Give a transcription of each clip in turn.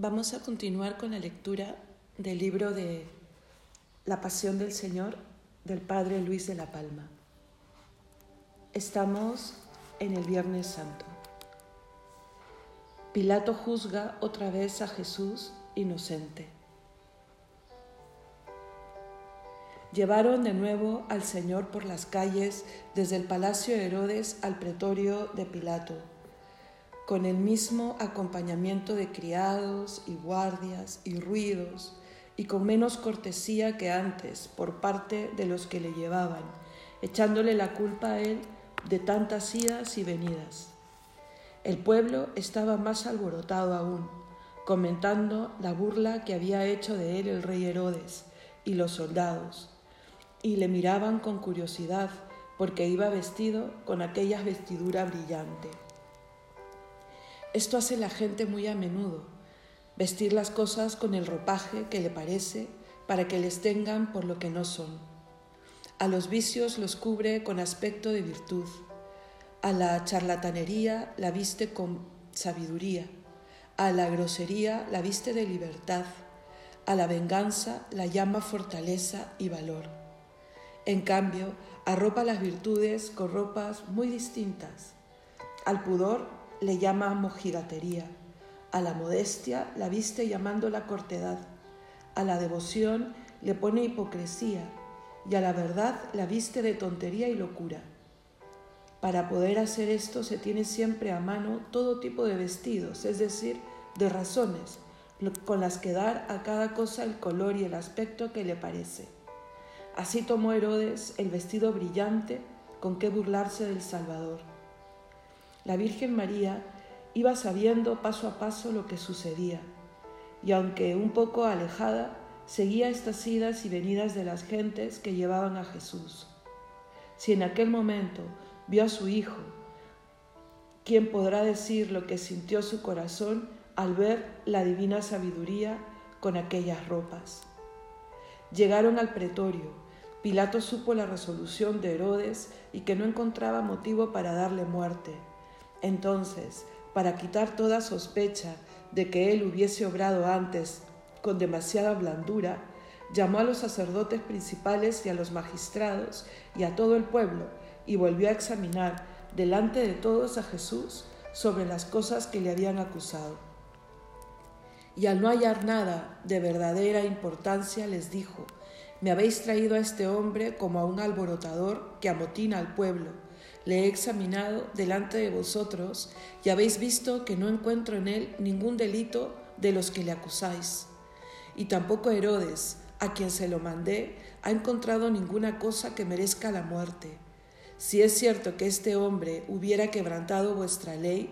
Vamos a continuar con la lectura del libro de La Pasión del Señor del Padre Luis de la Palma. Estamos en el Viernes Santo. Pilato juzga otra vez a Jesús inocente. Llevaron de nuevo al Señor por las calles desde el palacio de Herodes al pretorio de Pilato, con el mismo acompañamiento de criados y guardias y ruidos, y con menos cortesía que antes por parte de los que le llevaban, echándole la culpa a él de tantas idas y venidas. El pueblo estaba más alborotado aún, comentando la burla que había hecho de él el rey Herodes y los soldados y le miraban con curiosidad porque iba vestido con aquella vestidura brillante. Esto hace la gente muy a menudo, vestir las cosas con el ropaje que le parece para que les tengan por lo que no son. A los vicios los cubre con aspecto de virtud, a la charlatanería la viste con sabiduría, a la grosería la viste de libertad, a la venganza la llama fortaleza y valor. En cambio, arropa las virtudes con ropas muy distintas. Al pudor le llama mojigatería, a la modestia la viste llamándola cortedad, a la devoción le pone hipocresía y a la verdad la viste de tontería y locura. Para poder hacer esto se tiene siempre a mano todo tipo de vestidos, es decir, de razones, con las que dar a cada cosa el color y el aspecto que le parece. Así tomó Herodes el vestido brillante con que burlarse del Salvador. La Virgen María iba sabiendo paso a paso lo que sucedía, y aunque un poco alejada, seguía estas idas y venidas de las gentes que llevaban a Jesús. Si en aquel momento vio a su Hijo, ¿quién podrá decir lo que sintió su corazón al ver la divina sabiduría con aquellas ropas? Llegaron al pretorio, Pilato supo la resolución de Herodes y que no encontraba motivo para darle muerte. Entonces, para quitar toda sospecha de que él hubiese obrado antes con demasiada blandura, llamó a los sacerdotes principales y a los magistrados y a todo el pueblo y volvió a examinar delante de todos a Jesús sobre las cosas que le habían acusado. Y al no hallar nada de verdadera importancia les dijo, me habéis traído a este hombre como a un alborotador que amotina al pueblo. Le he examinado delante de vosotros y habéis visto que no encuentro en él ningún delito de los que le acusáis. Y tampoco Herodes, a quien se lo mandé, ha encontrado ninguna cosa que merezca la muerte. Si es cierto que este hombre hubiera quebrantado vuestra ley,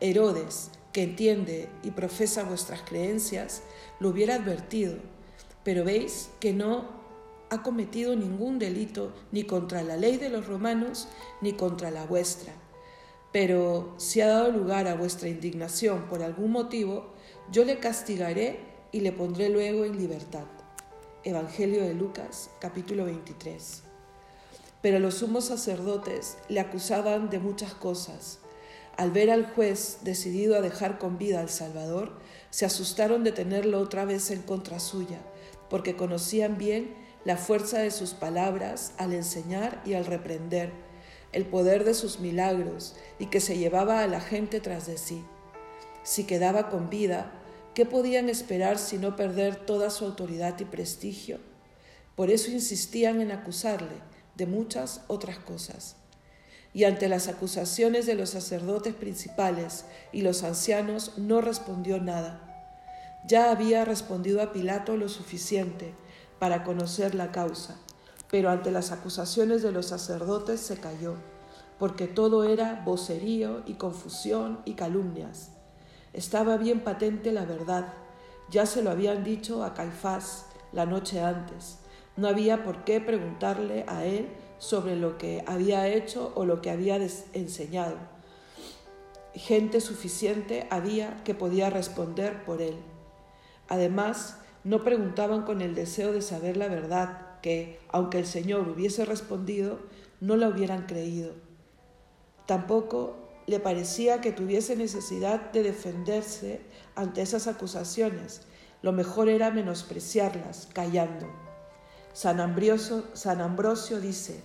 Herodes, que entiende y profesa vuestras creencias, lo hubiera advertido. Pero veis que no ha cometido ningún delito ni contra la ley de los romanos ni contra la vuestra. Pero si ha dado lugar a vuestra indignación por algún motivo, yo le castigaré y le pondré luego en libertad. Evangelio de Lucas, capítulo 23. Pero los sumos sacerdotes le acusaban de muchas cosas. Al ver al juez decidido a dejar con vida al Salvador, se asustaron de tenerlo otra vez en contra suya, porque conocían bien la fuerza de sus palabras al enseñar y al reprender, el poder de sus milagros y que se llevaba a la gente tras de sí. Si quedaba con vida, ¿qué podían esperar sino perder toda su autoridad y prestigio? Por eso insistían en acusarle de muchas otras cosas. Y ante las acusaciones de los sacerdotes principales y los ancianos no respondió nada. Ya había respondido a Pilato lo suficiente, para conocer la causa, pero ante las acusaciones de los sacerdotes se cayó, porque todo era vocerío y confusión y calumnias. Estaba bien patente la verdad, ya se lo habían dicho a Caifás la noche antes. No había por qué preguntarle a él sobre lo que había hecho o lo que había enseñado. Gente suficiente había que podía responder por él. Además, no preguntaban con el deseo de saber la verdad, que, aunque el Señor hubiese respondido, no la hubieran creído. Tampoco le parecía que tuviese necesidad de defenderse ante esas acusaciones. Lo mejor era menospreciarlas, callando. San Ambrosio, San Ambrosio dice,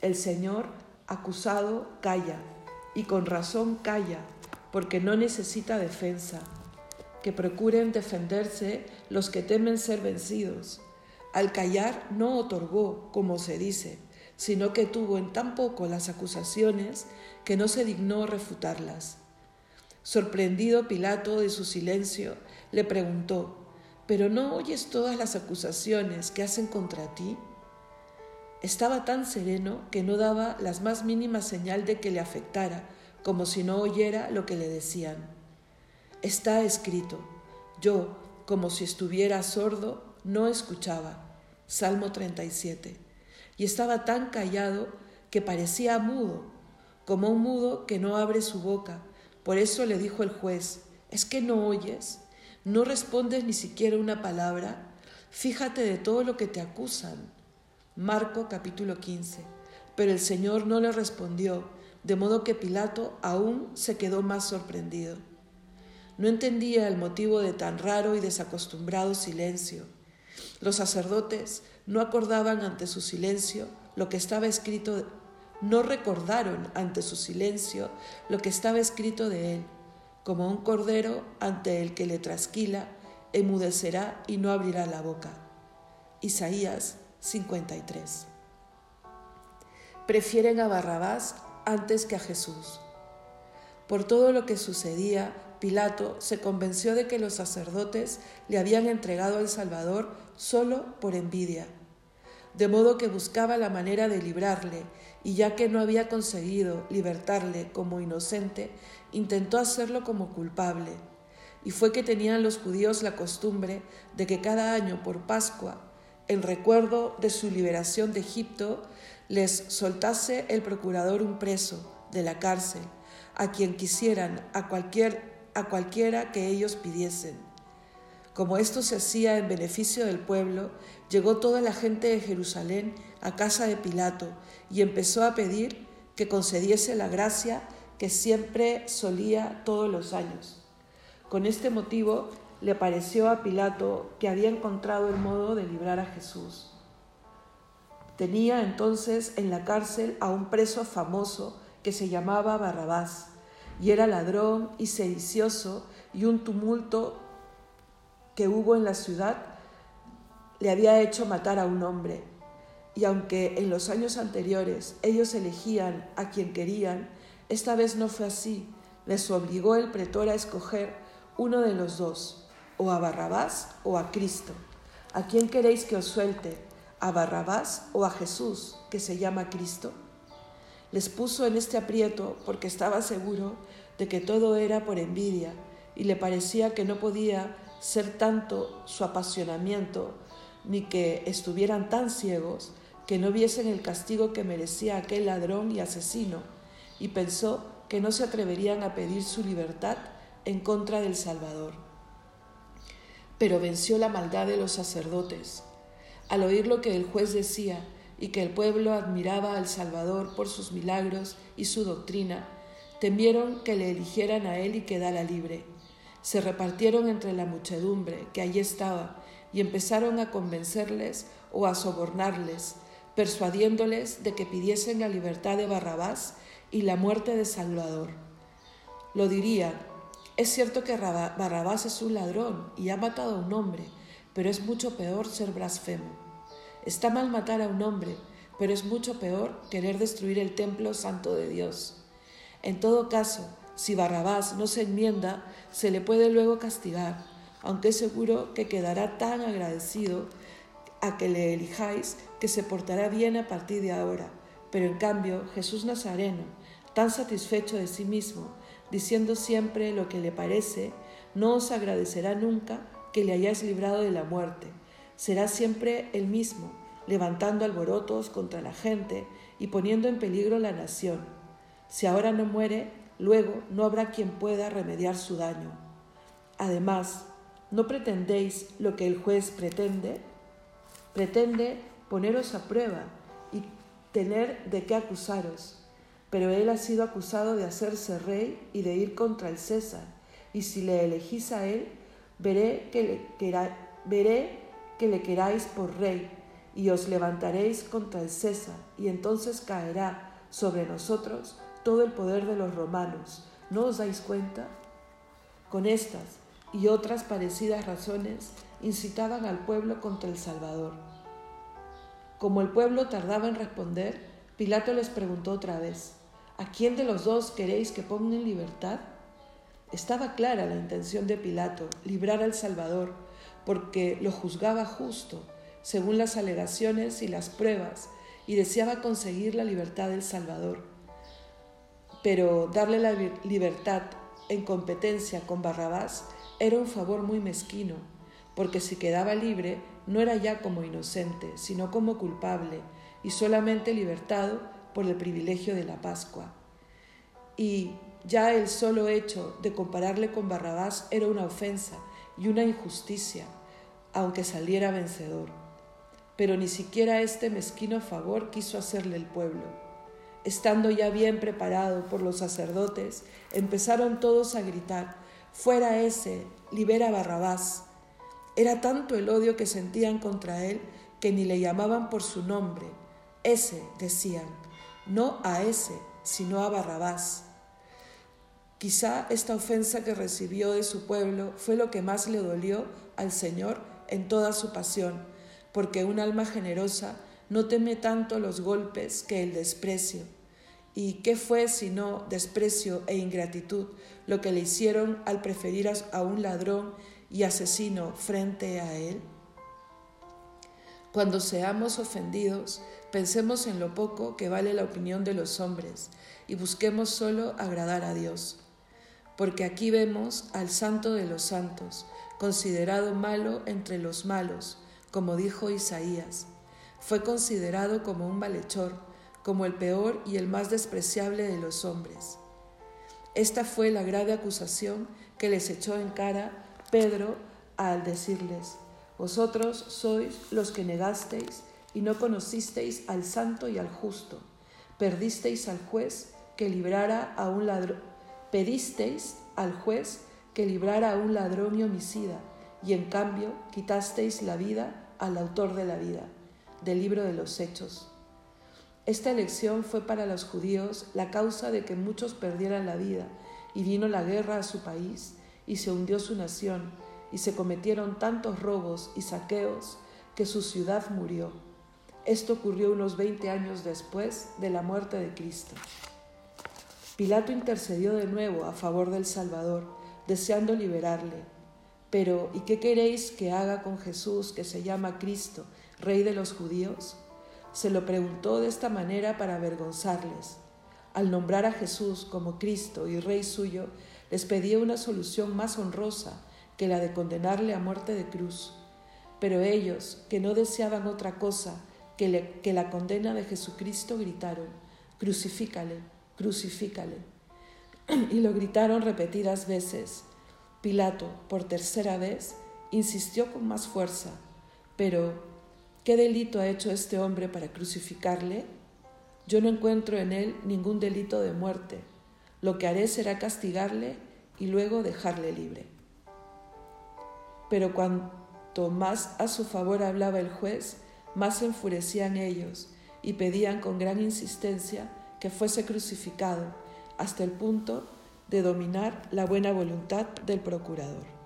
el Señor acusado calla, y con razón calla, porque no necesita defensa. Que procuren defenderse los que temen ser vencidos. Al callar no otorgó, como se dice, sino que tuvo en tan poco las acusaciones que no se dignó refutarlas. Sorprendido Pilato de su silencio, le preguntó, ¿pero no oyes todas las acusaciones que hacen contra ti? Estaba tan sereno que no daba las más mínimas señal de que le afectara, como si no oyera lo que le decían. Está escrito, yo, como si estuviera sordo, no escuchaba. Salmo 37. Y estaba tan callado que parecía mudo, como un mudo que no abre su boca. Por eso le dijo el juez, ¿es que no oyes? ¿No respondes ni siquiera una palabra? Fíjate de todo lo que te acusan. Marco capítulo 15. Pero el Señor no le respondió, de modo que Pilato aún se quedó más sorprendido. No entendía el motivo de tan raro y desacostumbrado silencio. Los sacerdotes no acordaban ante su silencio lo que estaba escrito, no recordaron ante su silencio lo que estaba escrito de él, como un cordero ante el que le trasquila, emudecerá y no abrirá la boca. Isaías 53. Prefieren a Barrabás antes que a Jesús. Por todo lo que sucedía, Pilato se convenció de que los sacerdotes le habían entregado al Salvador solo por envidia, de modo que buscaba la manera de librarle, y ya que no había conseguido libertarle como inocente, intentó hacerlo como culpable. Y fue que tenían los judíos la costumbre de que cada año por Pascua en recuerdo de su liberación de Egipto, les soltase el procurador un preso de la cárcel, a quien quisieran, a, cualquier, a cualquiera que ellos pidiesen. Como esto se hacía en beneficio del pueblo, llegó toda la gente de Jerusalén a casa de Pilato y empezó a pedir que concediese la gracia que siempre solía todos los años. Con este motivo le pareció a Pilato que había encontrado el modo de librar a Jesús. Tenía entonces en la cárcel a un preso famoso que se llamaba Barrabás, y era ladrón y sedicioso, y un tumulto que hubo en la ciudad le había hecho matar a un hombre. Y aunque en los años anteriores ellos elegían a quien querían, esta vez no fue así. Les obligó el pretor a escoger uno de los dos o a Barrabás o a Cristo. ¿A quién queréis que os suelte? ¿A Barrabás o a Jesús, que se llama Cristo? Les puso en este aprieto porque estaba seguro de que todo era por envidia y le parecía que no podía ser tanto su apasionamiento ni que estuvieran tan ciegos que no viesen el castigo que merecía aquel ladrón y asesino, y pensó que no se atreverían a pedir su libertad en contra del Salvador pero venció la maldad de los sacerdotes. Al oír lo que el juez decía y que el pueblo admiraba al Salvador por sus milagros y su doctrina, temieron que le eligieran a él y quedara libre. Se repartieron entre la muchedumbre que allí estaba y empezaron a convencerles o a sobornarles, persuadiéndoles de que pidiesen la libertad de Barrabás y la muerte de Salvador. Lo dirían es cierto que Barrabás es un ladrón y ha matado a un hombre, pero es mucho peor ser blasfemo. Está mal matar a un hombre, pero es mucho peor querer destruir el templo santo de Dios. En todo caso, si Barrabás no se enmienda, se le puede luego castigar, aunque es seguro que quedará tan agradecido a que le elijáis que se portará bien a partir de ahora. Pero en cambio, Jesús Nazareno, tan satisfecho de sí mismo, diciendo siempre lo que le parece, no os agradecerá nunca que le hayáis librado de la muerte. Será siempre el mismo, levantando alborotos contra la gente y poniendo en peligro la nación. Si ahora no muere, luego no habrá quien pueda remediar su daño. Además, ¿no pretendéis lo que el juez pretende? Pretende poneros a prueba y tener de qué acusaros pero él ha sido acusado de hacerse rey y de ir contra el César, y si le elegís a él, veré que le, veré que le queráis por rey, y os levantaréis contra el César, y entonces caerá sobre nosotros todo el poder de los romanos. ¿No os dais cuenta? Con estas y otras parecidas razones incitaban al pueblo contra el Salvador. Como el pueblo tardaba en responder, Pilato les preguntó otra vez, ¿a quién de los dos queréis que ponga en libertad? Estaba clara la intención de Pilato, librar al Salvador, porque lo juzgaba justo, según las alegaciones y las pruebas, y deseaba conseguir la libertad del Salvador. Pero darle la libertad en competencia con Barrabás era un favor muy mezquino, porque si quedaba libre no era ya como inocente, sino como culpable y solamente libertado por el privilegio de la Pascua. Y ya el solo hecho de compararle con Barrabás era una ofensa y una injusticia, aunque saliera vencedor. Pero ni siquiera este mezquino favor quiso hacerle el pueblo. Estando ya bien preparado por los sacerdotes, empezaron todos a gritar, fuera ese, libera Barrabás. Era tanto el odio que sentían contra él que ni le llamaban por su nombre. Ese, decían, no a ese, sino a Barrabás. Quizá esta ofensa que recibió de su pueblo fue lo que más le dolió al Señor en toda su pasión, porque un alma generosa no teme tanto los golpes que el desprecio. ¿Y qué fue sino desprecio e ingratitud lo que le hicieron al preferir a un ladrón y asesino frente a él? Cuando seamos ofendidos, pensemos en lo poco que vale la opinión de los hombres y busquemos solo agradar a Dios porque aquí vemos al santo de los santos, considerado malo entre los malos, como dijo Isaías. Fue considerado como un malhechor, como el peor y el más despreciable de los hombres. Esta fue la grave acusación que les echó en cara Pedro al decirles, Vosotros sois los que negasteis y no conocisteis al santo y al justo, perdisteis al juez que librara a un ladrón Pedisteis al juez que librara a un ladrón y homicida, y en cambio quitasteis la vida al autor de la vida, del libro de los Hechos. Esta elección fue para los judíos la causa de que muchos perdieran la vida, y vino la guerra a su país, y se hundió su nación, y se cometieron tantos robos y saqueos que su ciudad murió. Esto ocurrió unos veinte años después de la muerte de Cristo. Pilato intercedió de nuevo a favor del Salvador, deseando liberarle. Pero, ¿y qué queréis que haga con Jesús, que se llama Cristo, Rey de los judíos? Se lo preguntó de esta manera para avergonzarles. Al nombrar a Jesús como Cristo y Rey suyo, les pedía una solución más honrosa que la de condenarle a muerte de cruz. Pero ellos, que no deseaban otra cosa que, que la condena de Jesucristo, gritaron, crucifícale crucifícale. Y lo gritaron repetidas veces. Pilato, por tercera vez, insistió con más fuerza, pero ¿qué delito ha hecho este hombre para crucificarle? Yo no encuentro en él ningún delito de muerte. Lo que haré será castigarle y luego dejarle libre. Pero cuanto más a su favor hablaba el juez, más se enfurecían ellos y pedían con gran insistencia que fuese crucificado hasta el punto de dominar la buena voluntad del procurador.